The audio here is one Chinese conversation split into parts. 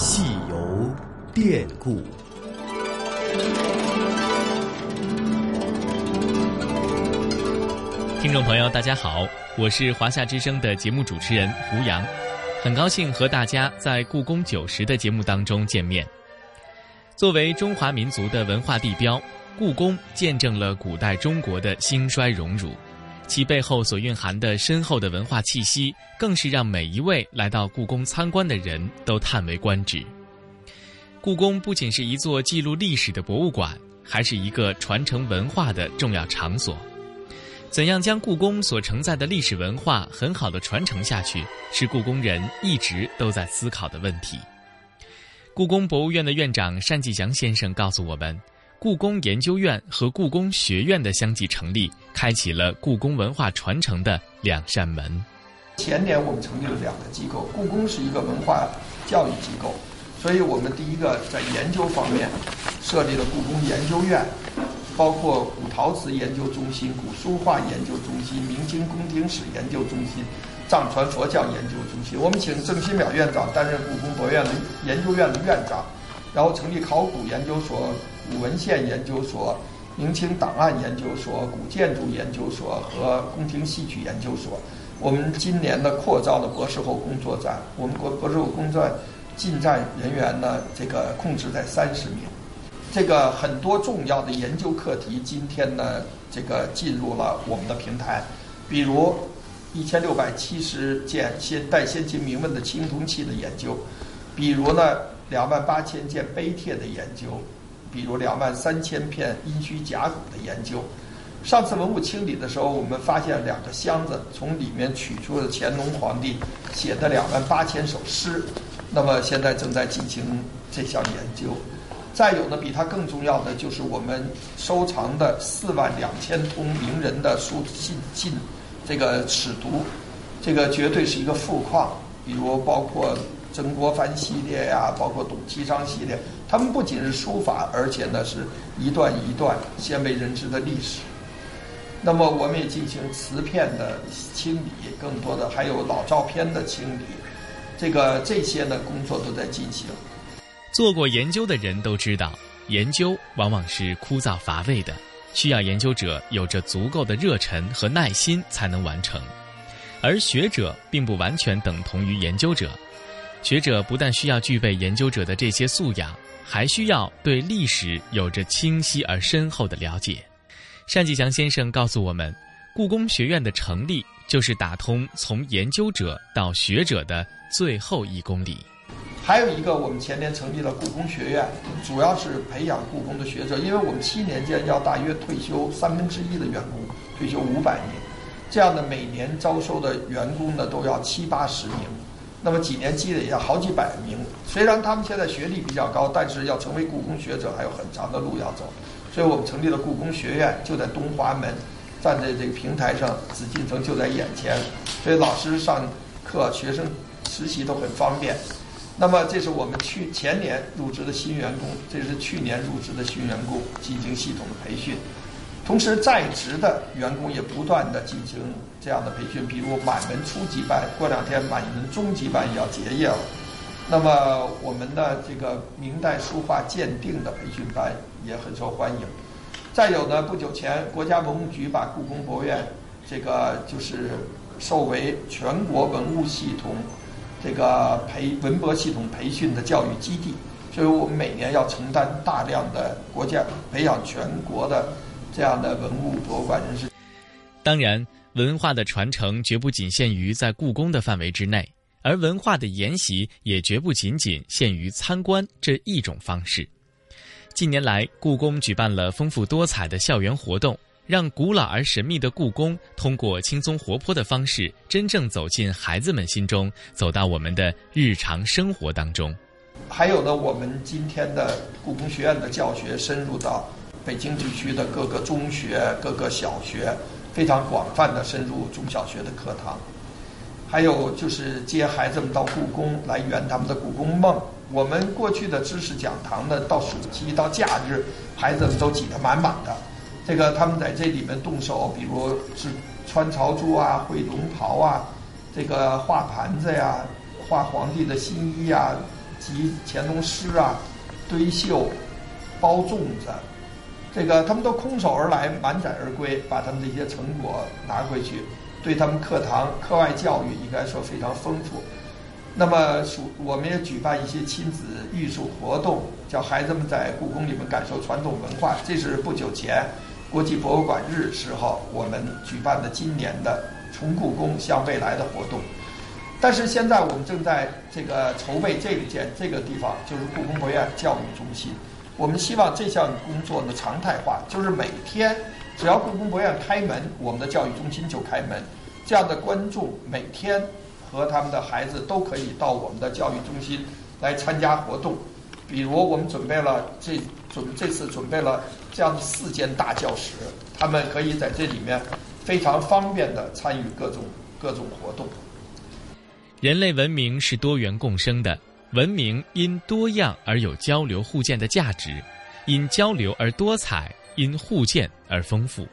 戏游变故。听众朋友，大家好，我是华夏之声的节目主持人胡杨，很高兴和大家在《故宫九十》的节目当中见面。作为中华民族的文化地标，故宫见证了古代中国的兴衰荣辱，其背后所蕴含的深厚的文化气息，更是让每一位来到故宫参观的人都叹为观止。故宫不仅是一座记录历史的博物馆，还是一个传承文化的重要场所。怎样将故宫所承载的历史文化很好的传承下去，是故宫人一直都在思考的问题。故宫博物院的院长单霁翔先生告诉我们，故宫研究院和故宫学院的相继成立，开启了故宫文化传承的两扇门。前年我们成立了两个机构，故宫是一个文化教育机构，所以我们第一个在研究方面设立了故宫研究院。包括古陶瓷研究中心、古书画研究中心、明清宫廷史研究中心、藏传佛教研究中心。我们请郑新淼院长担任故宫博物院的研究院的院长，然后成立考古研究所、文献研究所、明清档案研究所、古建筑研究所和宫廷戏曲研究所。我们今年的扩招了博士后工作站，我们国博士后工作站进站人员呢，这个控制在三十名。这个很多重要的研究课题，今天呢，这个进入了我们的平台，比如一千六百七十件先代先秦铭文的青铜器的研究，比如呢两万八千件碑帖的研究，比如两万三千片殷墟甲骨的研究。上次文物清理的时候，我们发现两个箱子，从里面取出了乾隆皇帝写的两万八千首诗，那么现在正在进行这项研究。再有呢，比它更重要的就是我们收藏的四万两千通名人的书信信，这个尺牍，这个绝对是一个富矿。比如包括曾国藩系列呀，包括董其昌系列，他们不仅是书法，而且呢是一段一段鲜为人知的历史。那么我们也进行瓷片的清理，更多的还有老照片的清理，这个这些呢工作都在进行。做过研究的人都知道，研究往往是枯燥乏味的，需要研究者有着足够的热忱和耐心才能完成。而学者并不完全等同于研究者，学者不但需要具备研究者的这些素养，还需要对历史有着清晰而深厚的了解。单霁翔先生告诉我们，故宫学院的成立就是打通从研究者到学者的最后一公里。还有一个，我们前年成立了故宫学院，主要是培养故宫的学者，因为我们七年间要大约退休三分之一的员工，退休五百名，这样的每年招收的员工呢都要七八十名，那么几年积累下好几百名。虽然他们现在学历比较高，但是要成为故宫学者还有很长的路要走，所以我们成立了故宫学院，就在东华门，站在这个平台上，紫禁城就在眼前，所以老师上课、学生实习都很方便。那么，这是我们去前年入职的新员工，这是去年入职的新员工进行系统的培训，同时在职的员工也不断的进行这样的培训，比如满门初级班，过两天满门中级班也要结业了。那么，我们的这个明代书画鉴定的培训班也很受欢迎。再有呢，不久前国家文物局把故宫博物院这个就是授为全国文物系统。这个培文博系统培训的教育基地，所以我们每年要承担大量的国家培养全国的这样的文物博物馆人士。当然，文化的传承绝不仅限于在故宫的范围之内，而文化的研习也绝不仅仅限于参观这一种方式。近年来，故宫举办了丰富多彩的校园活动。让古老而神秘的故宫通过轻松活泼的方式，真正走进孩子们心中，走到我们的日常生活当中。还有呢，我们今天的故宫学院的教学深入到北京地区的各个中学、各个小学，非常广泛的深入中小学的课堂。还有就是接孩子们到故宫来圆他们的故宫梦。我们过去的知识讲堂呢，到暑期到假日，孩子们都挤得满满的。这个他们在这里面动手，比如是穿朝珠啊、绘龙袍啊，这个画盘子呀、画皇帝的新衣啊，及乾隆诗啊、堆绣、包粽子，这个他们都空手而来，满载而归，把他们这些成果拿回去，对他们课堂课外教育应该说非常丰富。那么，属我们也举办一些亲子艺术活动，叫孩子们在故宫里面感受传统文化。这是不久前国际博物馆日时候我们举办的今年的“从故宫向未来”的活动。但是现在我们正在这个筹备这个件这个地方，就是故宫博物院教育中心。我们希望这项工作呢常态化，就是每天只要故宫博物院开门，我们的教育中心就开门。这样的观众每天。和他们的孩子都可以到我们的教育中心来参加活动，比如我们准备了这准这次准备了这样的四间大教室，他们可以在这里面非常方便的参与各种各种活动。人类文明是多元共生的，文明因多样而有交流互鉴的价值，因交流而多彩，因互鉴而丰富。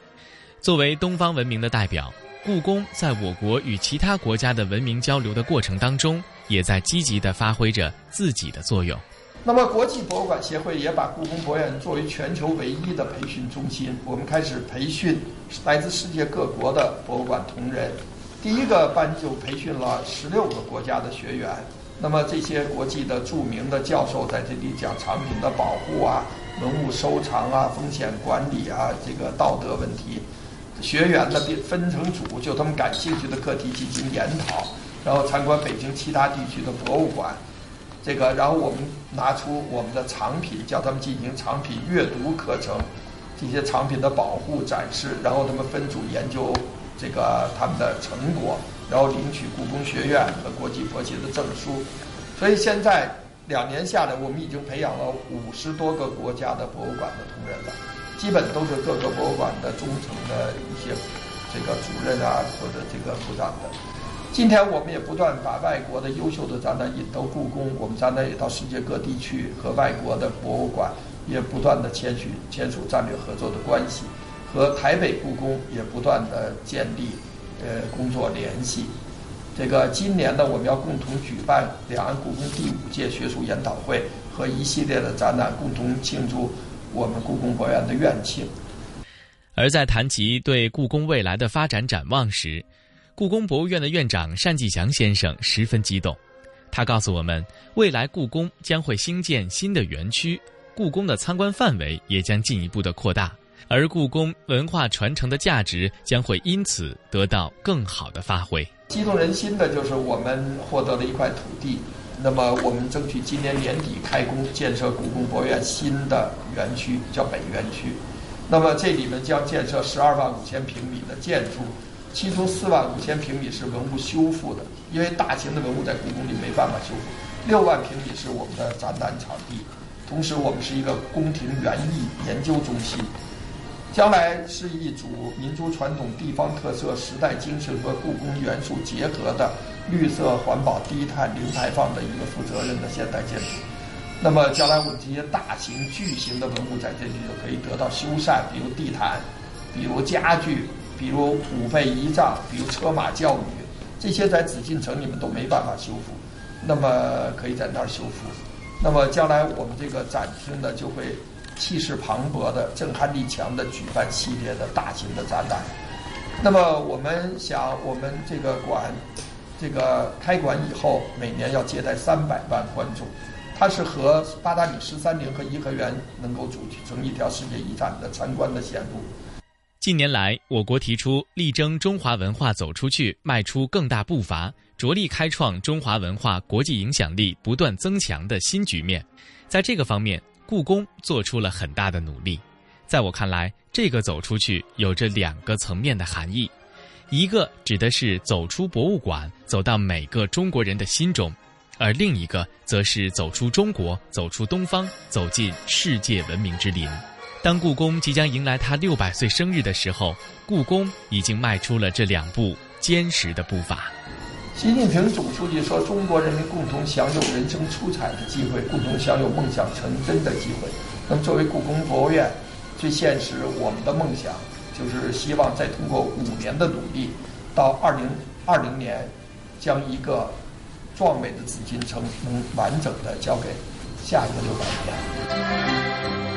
作为东方文明的代表。故宫在我国与其他国家的文明交流的过程当中，也在积极地发挥着自己的作用。那么，国际博物馆协会也把故宫博物院作为全球唯一的培训中心，我们开始培训来自世界各国的博物馆同仁。第一个班就培训了十六个国家的学员。那么，这些国际的著名的教授在这里讲藏品的保护啊、文物收藏啊、风险管理啊、这个道德问题。学员呢，分分成组，就他们感兴趣的课题进行研讨，然后参观北京其他地区的博物馆，这个，然后我们拿出我们的藏品，叫他们进行藏品阅读课程，这些藏品的保护展示，然后他们分组研究这个他们的成果，然后领取故宫学院和国际博协的证书。所以现在两年下来，我们已经培养了五十多个国家的博物馆的同仁了。基本都是各个博物馆的忠诚的一些这个主任啊，或者这个部长的。今天我们也不断把外国的优秀的展览引到故宫，我们展览也到世界各地去，和外国的博物馆也不断的签署签署战略合作的关系，和台北故宫也不断的建立呃工作联系。这个今年呢，我们要共同举办两岸故宫第五届学术研讨会和一系列的展览，共同庆祝。我们故宫博物院的院庆。而在谈及对故宫未来的发展展望时，故宫博物院的院长单霁翔先生十分激动。他告诉我们，未来故宫将会兴建新的园区，故宫的参观范围也将进一步的扩大，而故宫文化传承的价值将会因此得到更好的发挥。激动人心的就是我们获得了一块土地。那么，我们争取今年年底开工建设故宫博物院新的园区，叫北园区。那么这里面将建设十二万五千平米的建筑，其中四万五千平米是文物修复的，因为大型的文物在故宫里没办法修复。六万平米是我们的展览场地，同时我们是一个宫廷园艺研究中心。将来是一组民族传统、地方特色、时代精神和故宫元素结合的绿色环保、低碳零排放的一个负责任的现代建筑。那么，将来我们这些大型、巨型的文物在这里就可以得到修缮，比如地毯，比如家具，比如虎背仪仗，比如车马教育，这些在紫禁城你们都没办法修复，那么可以在那儿修复。那么，将来我们这个展厅呢，就会。气势磅礴的、震撼力强的举办系列的大型的展览。那么，我们想，我们这个馆，这个开馆以后，每年要接待三百万观众。它是和八达岭十三陵和颐和园能够组成一条世界遗产的参观的线路。近年来，我国提出力争中华文化走出去，迈出更大步伐，着力开创中华文化国际影响力不断增强的新局面。在这个方面，故宫做出了很大的努力，在我看来，这个走出去有着两个层面的含义，一个指的是走出博物馆，走到每个中国人的心中，而另一个则是走出中国，走出东方，走进世界文明之林。当故宫即将迎来它六百岁生日的时候，故宫已经迈出了这两步坚实的步伐。习近平总书记说：“中国人民共同享有人生出彩的机会，共同享有梦想成真的机会。”那么，作为故宫博物院，最现实我们的梦想，就是希望再通过五年的努力，到二零二零年，将一个壮美的紫禁城能完整的交给下一个六百年。